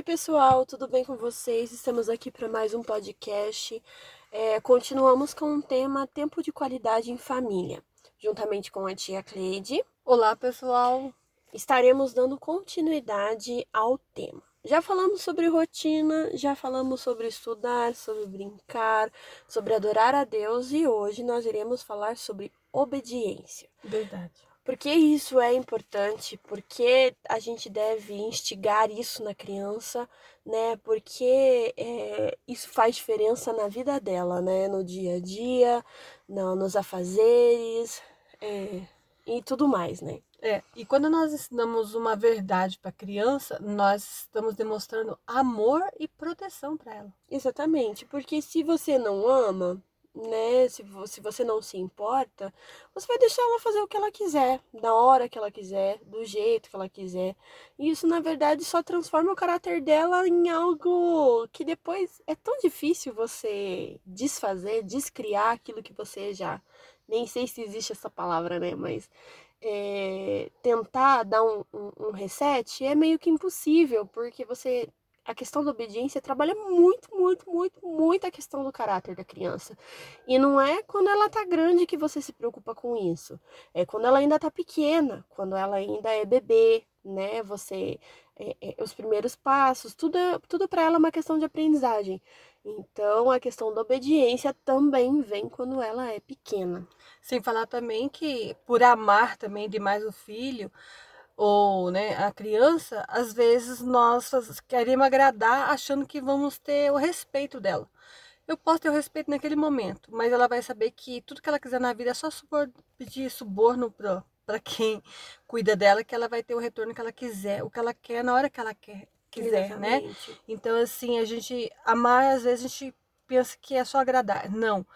Oi, pessoal, tudo bem com vocês? Estamos aqui para mais um podcast. É, continuamos com o tema Tempo de Qualidade em Família, juntamente com a tia Cleide. Olá, pessoal! Estaremos dando continuidade ao tema. Já falamos sobre rotina, já falamos sobre estudar, sobre brincar, sobre adorar a Deus e hoje nós iremos falar sobre obediência. Verdade. Por que isso é importante? Porque a gente deve instigar isso na criança, né? Porque é, isso faz diferença na vida dela, né? No dia a dia, no, nos afazeres é, e tudo mais, né? É, e quando nós ensinamos uma verdade para a criança, nós estamos demonstrando amor e proteção para ela. Exatamente, porque se você não ama, né? Se, se você não se importa, você vai deixar ela fazer o que ela quiser, na hora que ela quiser, do jeito que ela quiser. E isso, na verdade, só transforma o caráter dela em algo que depois é tão difícil você desfazer, descriar aquilo que você já. Nem sei se existe essa palavra, né? Mas é, tentar dar um, um, um reset é meio que impossível, porque você a questão da obediência trabalha muito, muito, muito, muito a questão do caráter da criança. E não é quando ela tá grande que você se preocupa com isso. É quando ela ainda tá pequena, quando ela ainda é bebê, né? Você é, é, os primeiros passos, tudo, tudo para ela é uma questão de aprendizagem. Então, a questão da obediência também vem quando ela é pequena. Sem falar também que, por amar também demais o filho, ou né, a criança, às vezes nós queremos agradar achando que vamos ter o respeito dela. Eu posso ter o respeito naquele momento, mas ela vai saber que tudo que ela quiser na vida é só pedir suborno para quem cuida dela, que ela vai ter o retorno que ela quiser, o que ela quer na hora que ela quer, quiser, né? Exatamente. né? Então, assim, a gente amar, às vezes a gente pensa que é só agradar. Não.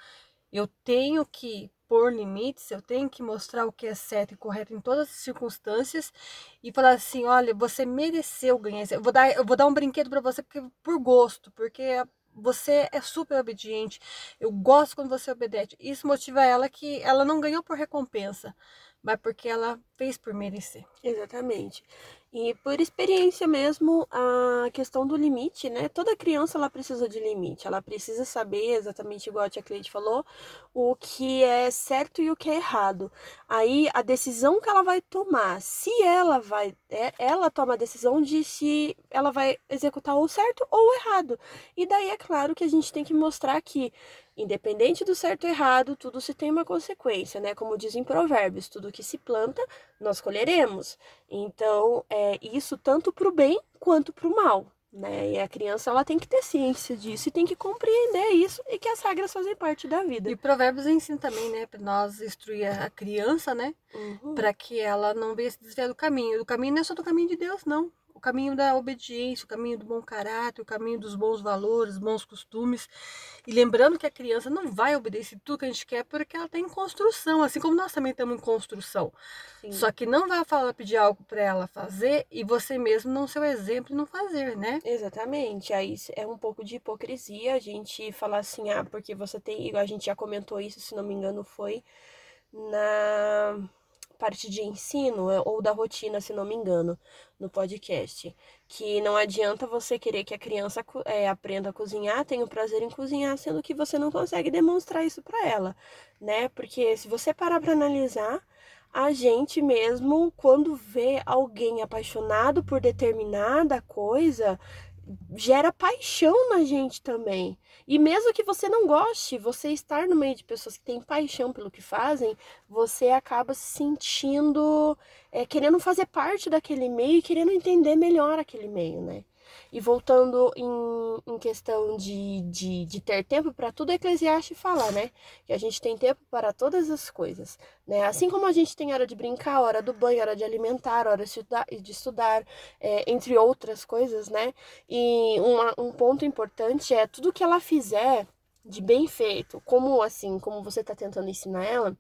Eu tenho que pôr limites, eu tenho que mostrar o que é certo e correto em todas as circunstâncias e falar assim, olha, você mereceu ganhar. Eu vou dar, eu vou dar um brinquedo para você porque por gosto, porque você é super obediente. Eu gosto quando você obedece. Isso motiva ela que ela não ganhou por recompensa, mas porque ela fez por merecer. Exatamente. E por experiência mesmo, a questão do limite, né? Toda criança ela precisa de limite, ela precisa saber exatamente igual a tia Cleide falou, o que é certo e o que é errado. Aí a decisão que ela vai tomar, se ela vai, é, ela toma a decisão de se ela vai executar o certo ou o errado. E daí é claro que a gente tem que mostrar que Independente do certo ou errado, tudo se tem uma consequência, né? Como dizem provérbios, tudo que se planta, nós colheremos. Então, é isso tanto para o bem quanto para o mal, né? E a criança ela tem que ter ciência disso e tem que compreender isso e que as regras fazem parte da vida. E provérbios ensina também, né, para nós instruir a criança, né, uhum. para que ela não venha se desviar do caminho. O caminho não é só do caminho de Deus, não caminho da obediência, o caminho do bom caráter, o caminho dos bons valores, bons costumes. E lembrando que a criança não vai obedecer tudo que a gente quer porque ela está em construção, assim como nós também estamos em construção. Sim. Só que não vai falar pedir algo para ela fazer e você mesmo não ser o exemplo e não fazer, né? Exatamente. Aí é um pouco de hipocrisia a gente falar assim, ah, porque você tem, a gente já comentou isso, se não me engano, foi na parte de ensino é, ou da rotina, se não me engano, no podcast. Que não adianta você querer que a criança é, aprenda a cozinhar, tenha o prazer em cozinhar, sendo que você não consegue demonstrar isso para ela, né? Porque se você parar para analisar, a gente mesmo, quando vê alguém apaixonado por determinada coisa, gera paixão na gente também. E mesmo que você não goste, você estar no meio de pessoas que têm paixão pelo que fazem, você acaba se sentindo é, querendo fazer parte daquele meio e querendo entender melhor aquele meio, né? E voltando em, em questão de, de, de ter tempo para tudo, Eclesiastes fala, né? Que a gente tem tempo para todas as coisas, né? Assim como a gente tem hora de brincar, hora do banho, hora de alimentar, hora de estudar, de estudar é, entre outras coisas, né? E uma, um ponto importante é tudo que ela fizer de bem feito, como assim, como você está tentando ensinar ela,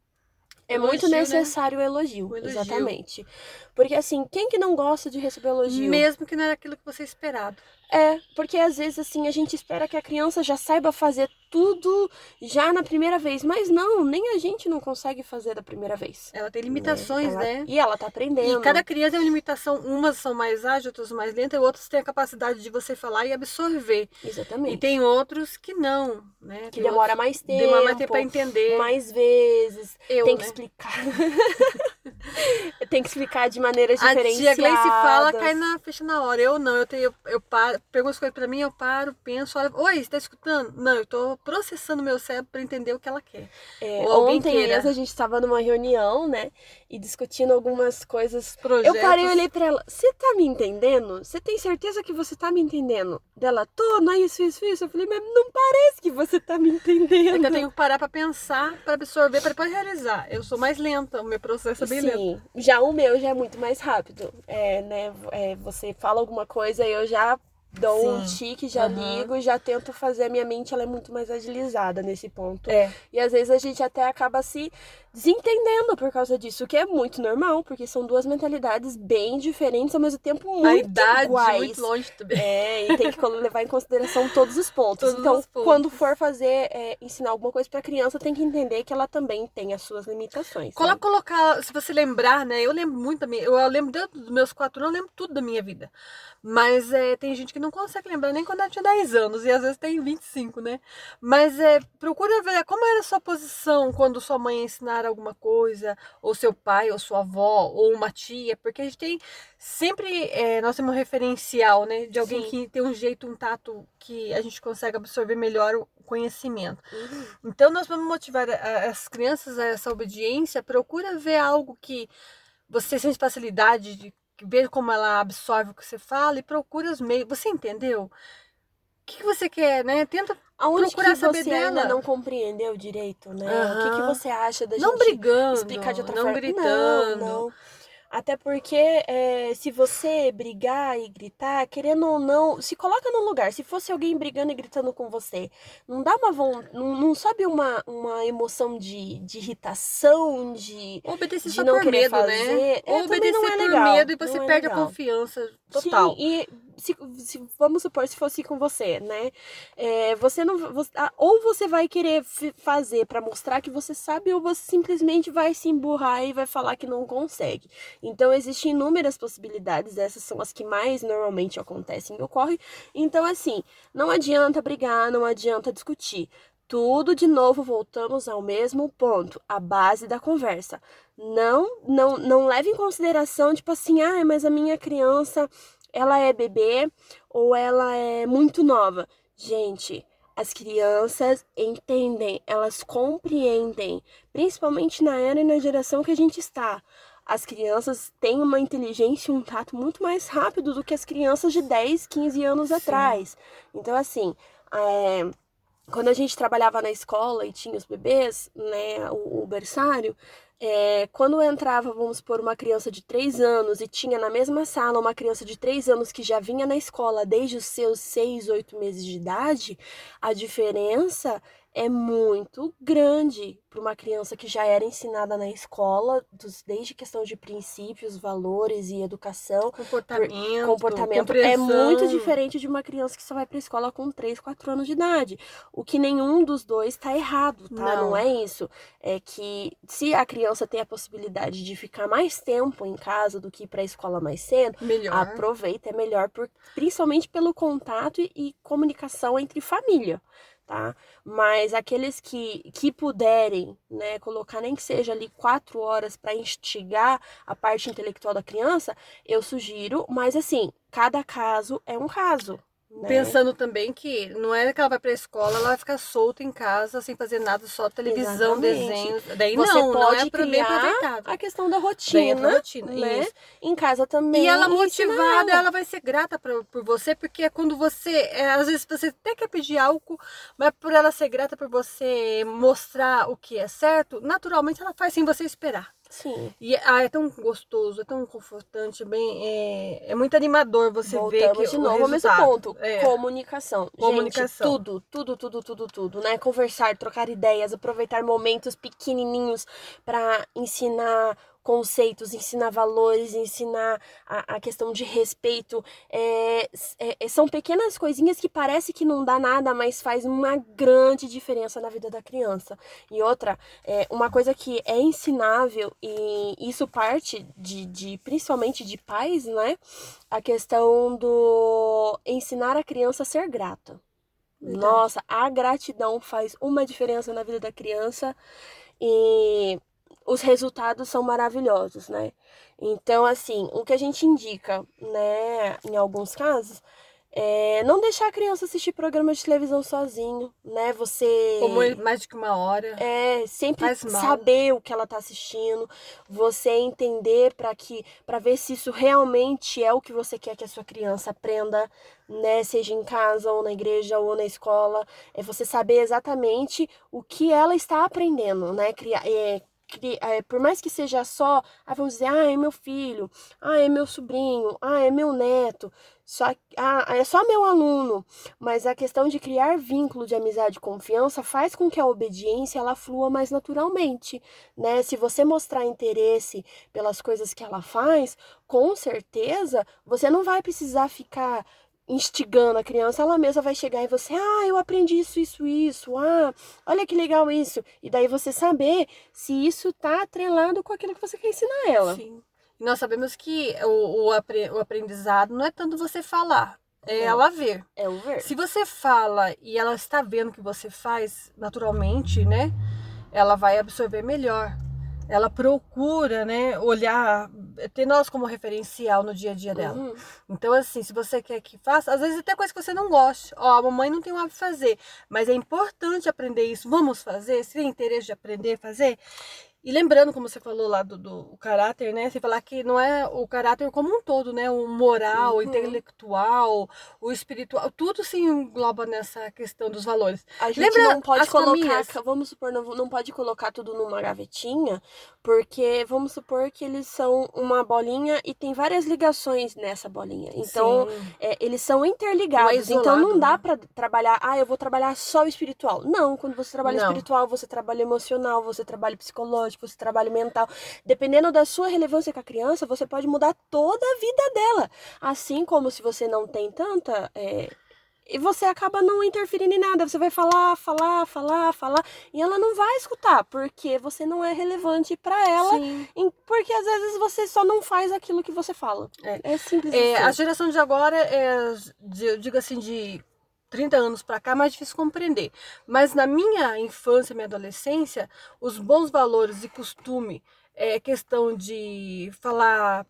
É muito Elogio, né? necessário o elogio, O elogio. exatamente. Porque assim, quem que não gosta de receber elogio? Mesmo que não era aquilo que você esperado. É, porque às vezes assim a gente espera que a criança já saiba fazer tudo já na primeira vez, mas não, nem a gente não consegue fazer da primeira vez. Ela tem limitações, Ela- né? E ela tá aprendendo. E cada criança tem uma limitação, umas são mais ágeis, outras mais lentas, e outras têm a capacidade de você falar e absorver. Exatamente. E tem outros que não, né? que Tem demora outros mais tempo. demora mais tempo para entender. mais vezes. Eu, tem que né? explicar. tem que explicar de maneiras A diferenciadas. tia Gleice fala, cai na fecha na hora. Eu não, eu tenho, eu, eu paro, pergunto as coisas pra mim, eu paro, penso, olha, oi, você tá escutando? Não, eu tô processando meu cérebro pra entender o que ela quer. É, ontem queira. mesmo a gente estava numa reunião, né? E discutindo algumas coisas. Projetos. Eu parei e olhei pra ela. Você tá me entendendo? Você tem certeza que você tá me entendendo? Dela, tô, não é isso, isso, isso. Eu falei, mas não parece que você tá me É entendendo. que eu tenho que parar pra pensar, pra absorver, pra depois realizar. Eu sou mais lenta, o meu processo é bem lento. Sim, já o meu já é muito mais rápido. É, né? é, você fala alguma coisa e eu já dou um Sim. tique, já Aham. ligo, já tento fazer a minha mente, ela é muito mais agilizada nesse ponto. É. E às vezes a gente até acaba se desentendendo por causa disso, o que é muito normal, porque são duas mentalidades bem diferentes, ao mesmo tempo muito a idade iguais. muito longe também. É, e tem que levar em consideração todos os pontos. Todos então, os pontos. quando for fazer, é, ensinar alguma coisa pra criança, tem que entender que ela também tem as suas limitações. Colo- sabe? colocar, se você lembrar, né? Eu lembro muito da minha. Eu, eu lembro desde os meus quatro anos, eu lembro tudo da minha vida. Mas é, tem gente que não consegue lembrar nem quando ela tinha 10 anos, e às vezes tem 25, né? Mas é, procura ver como era a sua posição quando sua mãe ensinar alguma coisa, ou seu pai, ou sua avó, ou uma tia, porque a gente tem sempre. é, nós temos um referencial, né? De alguém Sim. que tem um jeito, um tato que a gente consegue absorver melhor o conhecimento. Uhum. Então, nós vamos motivar a- as crianças a essa obediência. Procura ver algo que você sente facilidade de ver como ela absorve o que você fala e procura os meios. Você entendeu? O que, que você quer, né? Tenta Aonde procurar que saber você ainda dela. não compreendeu direito, né? O que, que você acha da não gente brigando, explicar de outra não forma? gritando. Não, não. Até porque é, se você brigar e gritar, querendo ou não, se coloca no lugar. Se fosse alguém brigando e gritando com você, não dá uma vontade, não, não sobe uma, uma emoção de, de irritação, de Obedecer de só não por medo, fazer, né? é, obedecer não é por legal, medo e você é perde a legal. confiança total. Sim, e se, se- vamos supor se fosse com você, né? É, você não, você- ah, ou você vai querer fazer pra mostrar que você sabe, ou você simplesmente vai se emburrar e vai falar que não consegue. Então existem inúmeras possibilidades. Essas são as que mais normalmente acontecem e ocorrem. Então assim, não adianta brigar, não adianta discutir. Tudo de novo voltamos ao mesmo ponto, a base da conversa. Não, não, não leve em consideração tipo assim, ah, mas a minha criança, ela é bebê ou ela é muito nova. Gente, as crianças entendem, elas compreendem, principalmente na era e na geração que a gente está. As crianças têm uma inteligência e um tato muito mais rápido do que as crianças de 10, 15 anos Sim. atrás. Então, assim, é, quando a gente trabalhava na escola e tinha os bebês, né, o, o berçário, é, quando entrava, vamos supor, uma criança de 3 anos e tinha na mesma sala uma criança de 3 anos que já vinha na escola desde os seus 6, 8 meses de idade, a diferença é muito grande para uma criança que já era ensinada na escola, dos- desde questão de princípios, valores e educação. Comportamento, Comportamento é muito diferente de uma criança que só vai para escola com 3, 4 anos de idade. O que nenhum dos dois tá errado, tá? Não. Não é isso. É que se a criança tem a possibilidade de ficar mais tempo em casa do que ir para a escola mais cedo, Melhor. aproveita, é melhor, por, principalmente pelo contato e, e comunicação entre família, tá? Mas aqueles que, que puderem, né, colocar nem que seja ali quatro horas para instigar a parte intelectual da criança, eu sugiro, mas assim, cada caso é um caso. Né? Pensando também que não é que ela vai pra escola, ela vai ficar solta em casa sem fazer nada, só televisão, Exatamente. desenhos. Daí Você não, não é pode pra- bem criar aproveitável. a questão da rotina, pra rotina, né? isso. Em casa também. E ela motivada, ela. ela vai ser grata pra, por você, porque é quando você, é, às vezes você até quer pedir algo, mas por ela ser grata por você mostrar o que é certo, naturalmente ela faz sem você esperar. Sim. E ah, é tão gostoso, é tão confortante, bem, é, é muito animador você ver Voltamos que de o novo ao mesmo ponto. É. Comunicação. Comunicação. Gente, tudo, tudo, tudo, tudo, tudo, né? Conversar, trocar ideias, aproveitar momentos pequenininhos para ensinar conceitos, ensinar valores, ensinar a, a questão de respeito. É, é, são pequenas coisinhas que parece que não dá nada, mas faz uma grande diferença na vida da criança. E outra, é, uma coisa que é ensinável, e isso parte de, de principalmente de pais, né? A questão do ensinar a criança a ser grata. Verdade. Nossa, a gratidão faz uma diferença na vida da criança e os resultados são maravilhosos, né? Então, assim, o que a gente indica, né, em alguns casos, é não deixar a criança assistir programa de televisão sozinho, né? Você Como mais de que uma hora. é, sempre saber o que ela tá assistindo, você entender para que para ver se isso realmente é o que você quer que a sua criança aprenda, né, seja em casa ou na igreja ou na escola, é você saber exatamente o que ela está aprendendo, né? Criar, é, é, por mais que seja só, ah, vamos dizer, ah, é meu filho, ah, é meu sobrinho, ah, é meu neto, só, ah, é só meu aluno, mas a questão de criar vínculo de amizade e confiança faz com que a obediência ela flua mais naturalmente, né? Se você mostrar interesse pelas coisas que ela faz, com certeza você não vai precisar ficar instigando a criança, ela mesma vai chegar e você, ah, eu aprendi isso, isso, isso, ah, olha que legal isso. E daí você saber se isso tá atrelado com aquilo que você quer ensinar ela. Sim. Nós sabemos que o, o, apre- o aprendizado não é tanto você falar, é Não. ela ver. É o ver. Se você fala e ela está vendo o que você faz naturalmente, né? Ela vai absorver melhor. Ela procura, né, olhar, ter nós como referencial no dia a dia dela. Uhum. Então, assim, se você quer que faça, às vezes até coisa que você não goste. Ó, a mamãe não tem o hábito de fazer, mas é importante aprender isso. Vamos fazer? Se tem interesse de aprender a fazer? E lembrando, como você falou lá do, do o caráter, né? Você falar que não é o caráter como um todo, né? O moral, o Uhum. intelectual, o espiritual, tudo se engloba nessa questão dos valores. A gente Lembra não pode colocar, famílias? vamos supor, não, não pode colocar tudo numa gavetinha, porque vamos supor que eles são uma bolinha e tem várias ligações nessa bolinha. Então, é, eles são interligados. Não é então não isolado, dá né? pra trabalhar, ah, eu vou trabalhar só o espiritual. Não, quando você trabalha Não. espiritual, você trabalha emocional, você trabalha psicológico, você trabalha mental. Dependendo da sua relevância com a criança, você pode mudar toda a vida dela. Assim como se você não tem tanta. é, e você acaba não interferindo em nada. Você vai falar, falar, falar, falar, e ela não vai escutar, porque você não é relevante pra ela. Em- Porque às vezes você só não faz aquilo que você fala. É. simples É, assim. a geração de agora é, digo assim, de 30 anos pra cá, é mais difícil compreender. Mas na minha infância, minha adolescência, os bons valores e costume, é questão de falar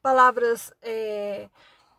palavras é,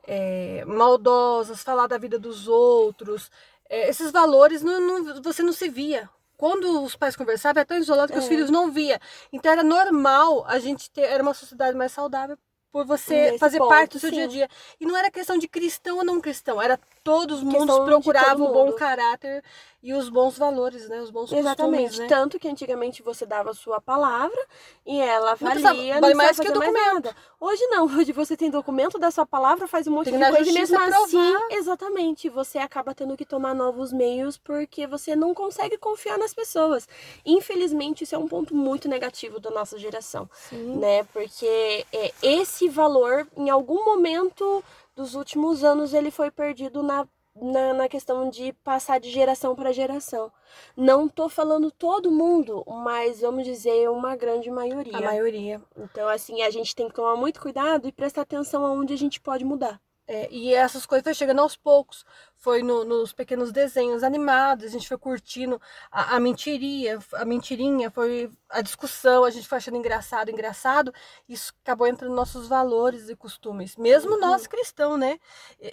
é, maldosas, falar da vida dos outros, é, esses valores não, não- você não se via. Quando os pais conversavam, era tão isolado que os É. filhos não via. Então era normal a gente ter, era uma sociedade mais saudável por você Nesse fazer ponto, parte do seu sim. dia a dia. E não era questão de cristão ou não cristão, era todos os mundos procuravam todo o bom mundo. caráter e os bons valores, né? Os bons Exatamente. costumes, né? Tanto que antigamente você dava a sua palavra e ela Não valia, precisava- vale mais que o mais documento. Hoje não, hoje você tem documento da sua palavra, faz um monte Tem de coisa e mesmo assim, provar. exatamente, você acaba tendo que tomar novos meios porque você não consegue confiar nas pessoas. Infelizmente, isso é um ponto muito negativo da nossa geração, Sim. né? Porque é, esse valor, em algum momento dos últimos anos, ele foi perdido na na, na questão de passar de geração para geração. Não tô falando todo mundo, mas vamos dizer uma grande maioria. A maioria. Então, assim, a gente tem que tomar muito cuidado e prestar atenção aonde a gente pode mudar. É, e essas coisas foi chegando aos poucos. Foi no- nos pequenos desenhos animados, a gente foi curtindo a, a mentiria, a mentirinha, foi a discussão, a gente foi achando engraçado, engraçado. Isso acabou entrando nos nossos valores e costumes. Mesmo Uhum. nós cristãos, né?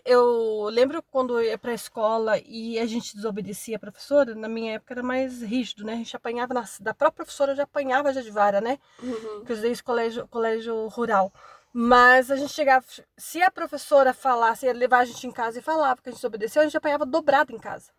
Eu lembro quando eu ia pra escola e a gente desobedecia a professora, na minha época era mais rígido, né? A gente apanhava na, da própria professora, já apanhava já de vara, né? Uhum. que eu estudei esse colégio, colégio rural. Mas a gente chegava, se a professora falasse, ia levar a gente em casa e falava que a gente desobedeceu, a gente apanhava dobrado em casa.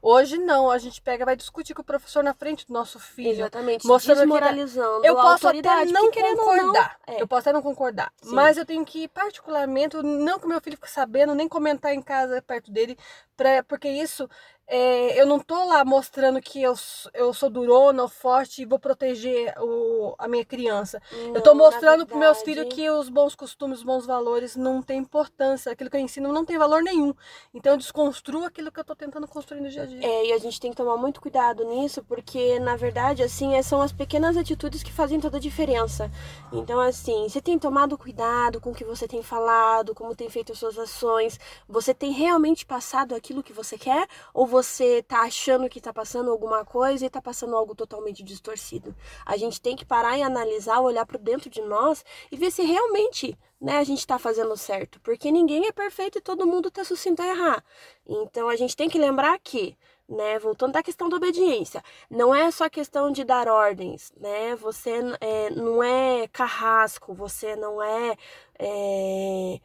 Hoje não, a gente pega, vai discutir com o professor na frente do nosso filho. Exatamente, mostrando que desmoralizando eu a posso até não porque, querendo ou não, concordar. é. Eu posso até não concordar. Sim. Mas eu tenho que, particularmente, não que meu filho fique sabendo, nem comentar em casa perto dele, pra, porque isso é, eu não tô lá mostrando que eu, eu sou durona ou forte e vou proteger o, a minha criança. eu tô Não, na mostrando para meus filhos que os bons costumes, os bons valores não têm importância. Aquilo que eu ensino não tem valor nenhum. Então eu desconstruo aquilo que eu tô tentando construir no dia a dia. É, e a gente tem que tomar muito cuidado nisso, porque na verdade, assim, é- são as pequenas atitudes que fazem toda a diferença. Então, assim, você tem tomado cuidado com o que você tem falado, como tem feito as suas ações, você tem realmente passado aquilo que você quer, ou você tá achando que tá passando alguma coisa e tá passando algo totalmente distorcido? A gente tem que parar e analisar, olhar para dentro de nós e ver se realmente né, a gente tá fazendo certo, porque ninguém é perfeito e todo mundo tá sucinto a errar. Então a gente tem que lembrar que, né, voltando da questão da obediência, não é só questão de dar ordens, né? Você é, não é carrasco, você não é, é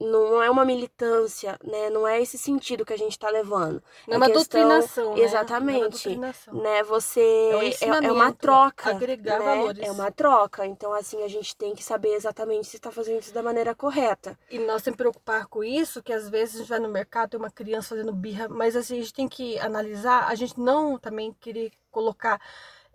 não é uma militância, né? Não é esse sentido que a gente tá levando. Não é uma questão- doutrinação, né? Exatamente. Não é uma doutrinação. Né? Você É um é, é uma troca, agregar né? valores. É uma troca. Então assim a gente tem que saber exatamente se está fazendo isso da maneira correta. E nós temos que preocupar com isso, que às vezes a gente vai no mercado, tem uma criança fazendo birra, mas assim, a gente tem que analisar, a gente não também querer colocar,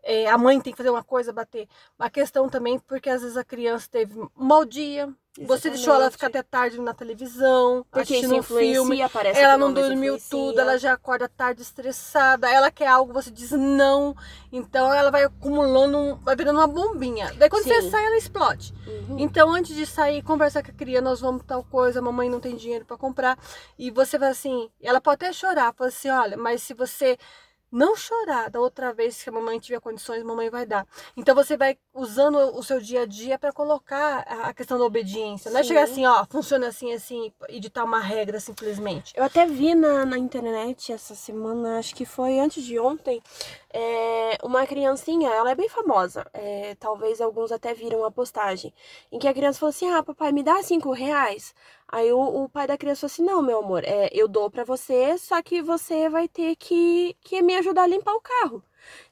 é, a mãe tem que fazer uma coisa, bater. A questão também, porque às vezes a criança teve um mau dia, você deixou ela ficar até tarde na televisão, Porque isso assistindo um filme, ela não dormiu influencia. tudo, ela já acorda tarde estressada, ela quer algo, você diz não, então ela vai acumulando, um- vai virando uma bombinha. Daí quando você Sim. sai, ela explode. Uhum. Então, antes de sair, conversar com a criança, nós vamos tal coisa, a mamãe não tem dinheiro para comprar. E você vai assim, ela pode até chorar, fala assim, olha, mas se você não chorar da outra vez que a mamãe tiver condições, a mamãe vai dar. Então você vai usando o seu dia a dia para colocar a questão da obediência. Não é Sim. chegar assim, ó, funciona assim, assim, e ditar uma regra simplesmente. Eu até vi na, na internet essa semana, acho que foi antes de ontem, é, uma criancinha, ela é bem famosa, é, talvez alguns até viram a postagem, em que a criança falou assim, ah, papai, me dá cinco reais. Aí o, o pai da criança falou assim, não, meu amor, é, eu dou pra você, só que você vai ter que, que me ajudar a limpar o carro.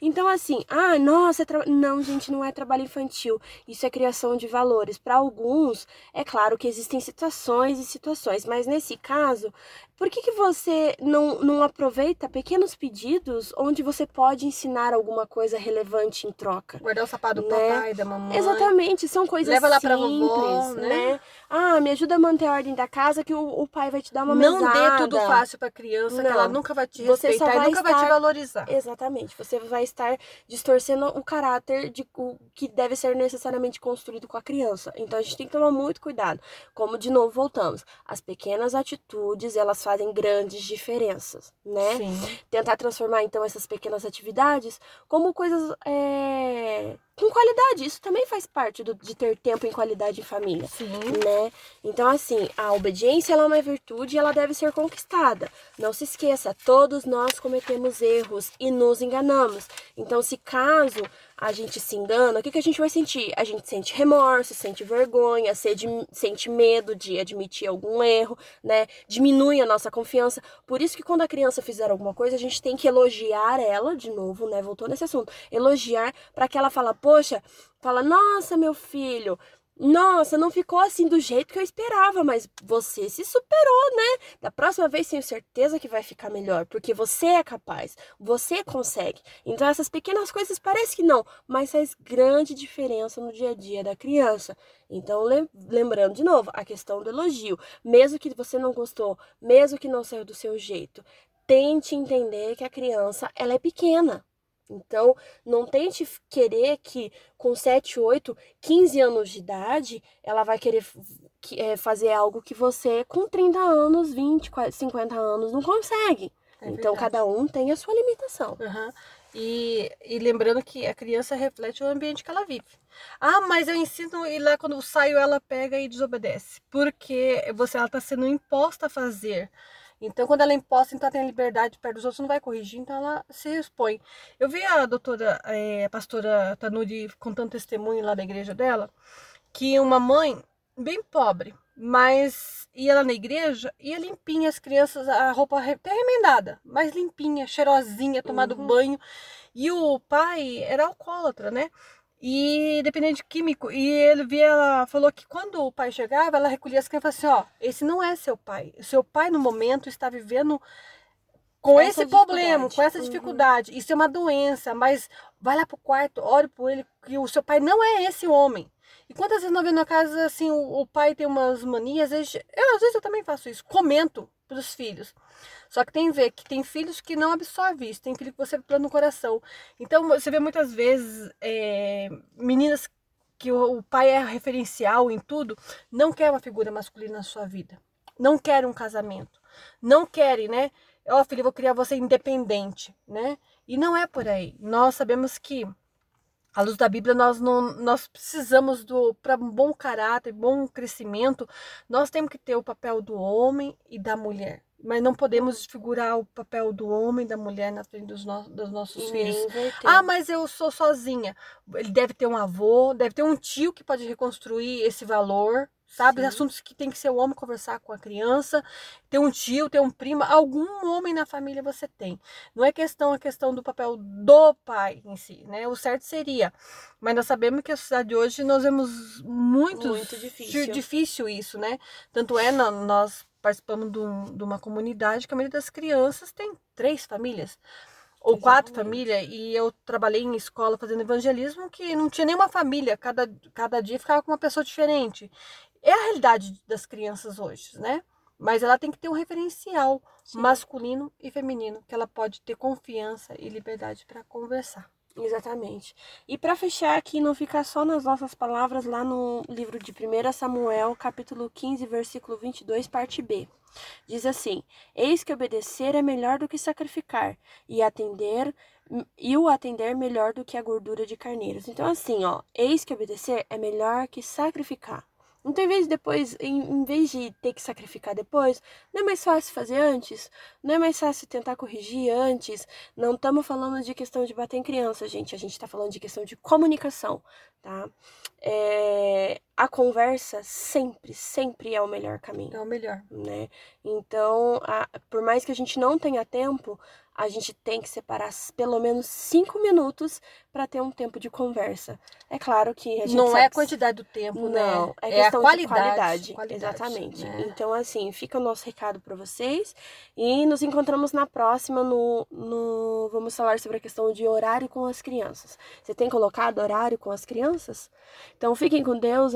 Então, assim, ah, nossa, é tra- não, gente, não é trabalho infantil. Isso é criação de valores. Para alguns, é claro que existem situações e situações, mas nesse caso, por que, que você não, não aproveita pequenos pedidos onde você pode ensinar alguma coisa relevante em troca? Guardar o sapato do Né? papai, da mamãe. Exatamente, são coisas Leva lá simples, vovó, né? né? Ah, me ajuda a manter a ordem da casa que o, o pai vai te dar uma Não mesada. dê tudo fácil pra criança, que ela Não. nunca vai te Você respeitar e vai nunca vai te estar- valorizar. Exatamente. Você vai estar distorcendo o caráter de o que deve ser necessariamente construído com a criança. Então a gente tem que tomar muito cuidado. Como de novo voltamos, as pequenas atitudes elas fazem grandes diferenças, né? Sim. Tentar transformar então essas pequenas atividades como coisas é, com qualidade. Isso também faz parte do- de ter tempo em qualidade em família Sim. né? Então, assim, a obediência ela é uma virtude e ela deve ser conquistada. Não se esqueça, todos nós cometemos erros e nos enganamos. Então, se caso a gente se engana, o que, que a gente vai sentir? A gente sente remorso, sente vergonha, sede- sente medo de admitir algum erro, né? Diminui a nossa confiança. Por isso que quando a criança fizer alguma coisa, a gente tem que elogiar ela, de novo, né? Voltou nesse assunto. Elogiar para que ela fala, poxa, fala, nossa, meu filho, nossa, não ficou assim do jeito que eu esperava, mas você se superou, né? Da próxima vez tenho certeza que vai ficar melhor, porque você é capaz, você consegue. Então essas pequenas coisas parece que não, mas faz grande diferença no dia a dia da criança. Então, lem- lembrando de novo, a questão do elogio, mesmo que você não gostou, mesmo que não saiu do seu jeito, tente entender que a criança, ela é pequena. Então, não tente querer que com 7, 8, 15 anos de idade, ela vai querer é, fazer algo que você, com 30 anos, 20, qua- 50 anos, não consegue. É então, cada um tem a sua limitação. Aham. E, e lembrando que a criança reflete o ambiente que ela vive. Ah, mas eu ensino e lá quando eu saio ela pega e desobedece. Porque você ela está sendo imposta a fazer. Então, quando ela é imposta, então ela tem a liberdade perto dos outros, não vai corrigir, então ela se expõe. Eu vi a doutora, eh, a pastora Tanuri contando testemunho lá da igreja dela, que uma mãe bem pobre, mas ia lá na igreja, ia limpinha as crianças, a roupa até remendada, mas limpinha, cheirosinha, tomado uhum. banho. E o pai era alcoólatra, né? E dependente de químico. E ele via, ela falou que quando o pai chegava, ela recolhia as crianças e falava assim: ó, esse não é seu pai. O seu pai, no momento, está vivendo com esse problema, com essa uhum. dificuldade. Uhum. Isso é uma doença, mas vai lá pro quarto, ore por ele, que o seu pai não é esse homem. E quantas vezes não vê na casa assim, o, o, pai tem umas manias, às vezes, eu, às vezes eu também faço isso, comento pros filhos. Só que tem que ver que tem filhos que não absorvem isso, tem filho que você planta no coração. Então você vê muitas vezes é, meninas que o, o pai é referencial em tudo, não quer uma figura masculina na sua vida. Não quer um casamento. Não querem, né? Ó, oh, filho, eu vou criar você independente, né? E não é por aí. Nós sabemos que à luz da Bíblia, nós não nós precisamos do para um bom caráter, bom crescimento, nós temos que ter o papel do homem e da mulher. Mas não podemos desfigurar o papel do homem e da mulher na frente dos, no, dos nossos filhos. Ah, mas eu sou sozinha. Ele deve ter um avô, deve ter um tio que pode reconstruir esse valor, sabe? Sim. Assuntos que tem que ser o homem conversar com a criança, ter um tio, ter um primo, algum homem na família você tem. Não é questão a questão do papel do pai em si, né? O certo seria, mas nós sabemos que a sociedade de hoje nós vemos muito, muito difícil. difícil isso, né? Tanto é nós participamos de, um, de uma comunidade que a maioria das crianças tem três famílias ou Exatamente. quatro famílias, e eu trabalhei em escola fazendo evangelismo que não tinha nenhuma família, cada, cada dia ficava com uma pessoa diferente. É a realidade das crianças hoje, né? Mas ela tem que ter um referencial Sim. masculino e feminino, que ela pode ter confiança e liberdade para conversar. Exatamente. E para fechar aqui, não ficar só nas nossas palavras, lá no livro de 1 Samuel, capítulo 15, versículo 22, parte B. Diz assim: Eis que obedecer é melhor do que sacrificar, e atender e o atender melhor do que a gordura de carneiros. Então, assim, ó, eis que obedecer é melhor que sacrificar. Então, em vez de depois, em, em, vez de ter que sacrificar depois, não é mais fácil fazer antes? Não é mais fácil tentar corrigir antes? Não estamos falando de questão de bater em criança, gente. A gente está falando de questão de comunicação, tá? É, a conversa sempre, sempre é o melhor caminho. É o melhor. Né? Então, a, por mais que a gente não tenha tempo, a gente tem que separar pelo menos cinco minutos para ter um tempo de conversa. É claro que a gente não é a quantidade do tempo, né? não, né? é questão é qualidade, de qualidade. qualidade Exatamente. Né? Então, assim, fica o nosso recado para vocês e nos encontramos na próxima no, no vamos falar sobre a questão de horário com as crianças. Você tem colocado horário com as crianças? Então, fiquem com Deus,